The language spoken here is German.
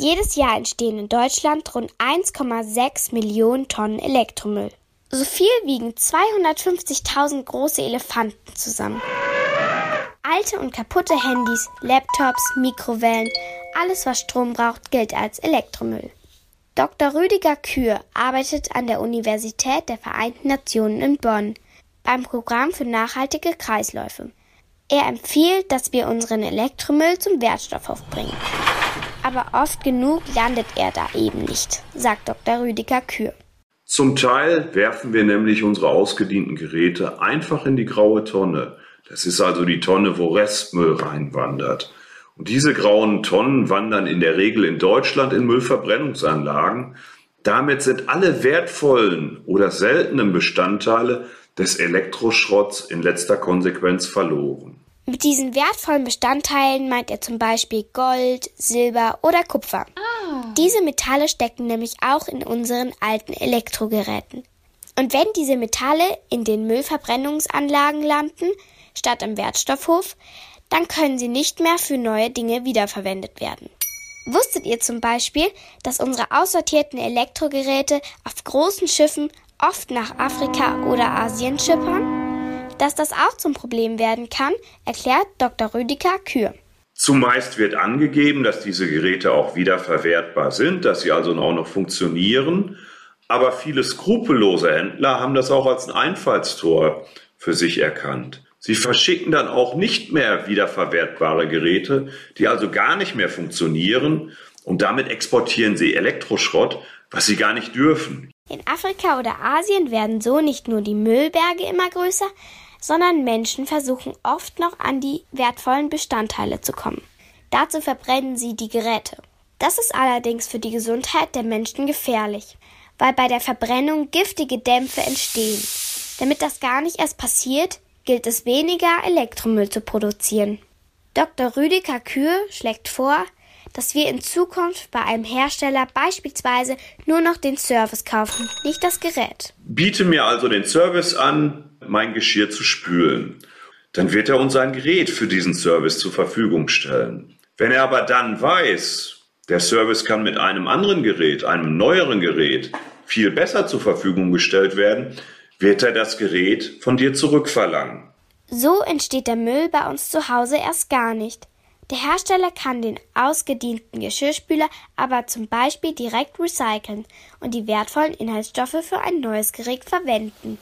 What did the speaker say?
Jedes Jahr entstehen in Deutschland rund 1,6 Millionen Tonnen Elektromüll. So viel wiegen 250.000 große Elefanten zusammen. Alte und kaputte Handys, Laptops, Mikrowellen, alles was Strom braucht, gilt als Elektromüll. Dr. Rüdiger Kür arbeitet an der Universität der Vereinten Nationen in Bonn beim Programm für nachhaltige Kreisläufe. Er empfiehlt, dass wir unseren Elektromüll zum Wertstoffhof bringen aber oft genug landet er da eben nicht, sagt Dr. Rüdiger Kür. Zum Teil werfen wir nämlich unsere ausgedienten Geräte einfach in die graue Tonne. Das ist also die Tonne, wo Restmüll reinwandert. Und diese grauen Tonnen wandern in der Regel in Deutschland in Müllverbrennungsanlagen. Damit sind alle wertvollen oder seltenen Bestandteile des Elektroschrotts in letzter Konsequenz verloren. Mit diesen wertvollen Bestandteilen meint er zum Beispiel Gold, Silber oder Kupfer. Ah. Diese Metalle stecken nämlich auch in unseren alten Elektrogeräten. Und wenn diese Metalle in den Müllverbrennungsanlagen landen, statt im Wertstoffhof, dann können sie nicht mehr für neue Dinge wiederverwendet werden. Wusstet ihr zum Beispiel, dass unsere aussortierten Elektrogeräte auf großen Schiffen oft nach Afrika oder Asien schippern? Dass das auch zum Problem werden kann, erklärt Dr. Rüdiger Kür. Zumeist wird angegeben, dass diese Geräte auch wiederverwertbar sind, dass sie also auch noch funktionieren. Aber viele skrupellose Händler haben das auch als ein Einfallstor für sich erkannt. Sie verschicken dann auch nicht mehr wiederverwertbare Geräte, die also gar nicht mehr funktionieren und damit exportieren sie Elektroschrott, was sie gar nicht dürfen. In Afrika oder Asien werden so nicht nur die Müllberge immer größer, sondern Menschen versuchen oft noch an die wertvollen Bestandteile zu kommen. Dazu verbrennen sie die Geräte. Das ist allerdings für die Gesundheit der Menschen gefährlich, weil bei der Verbrennung giftige Dämpfe entstehen. Damit das gar nicht erst passiert, gilt es weniger Elektromüll zu produzieren. Dr. Rüdiger Kür schlägt vor, dass wir in Zukunft bei einem Hersteller beispielsweise nur noch den Service kaufen, nicht das Gerät. Biete mir also den Service an, mein Geschirr zu spülen. Dann wird er uns ein Gerät für diesen Service zur Verfügung stellen. Wenn er aber dann weiß, der Service kann mit einem anderen Gerät, einem neueren Gerät, viel besser zur Verfügung gestellt werden, wird er das Gerät von dir zurückverlangen. So entsteht der Müll bei uns zu Hause erst gar nicht. Der Hersteller kann den ausgedienten Geschirrspüler aber zum Beispiel direkt recyceln und die wertvollen Inhaltsstoffe für ein neues Gerät verwenden.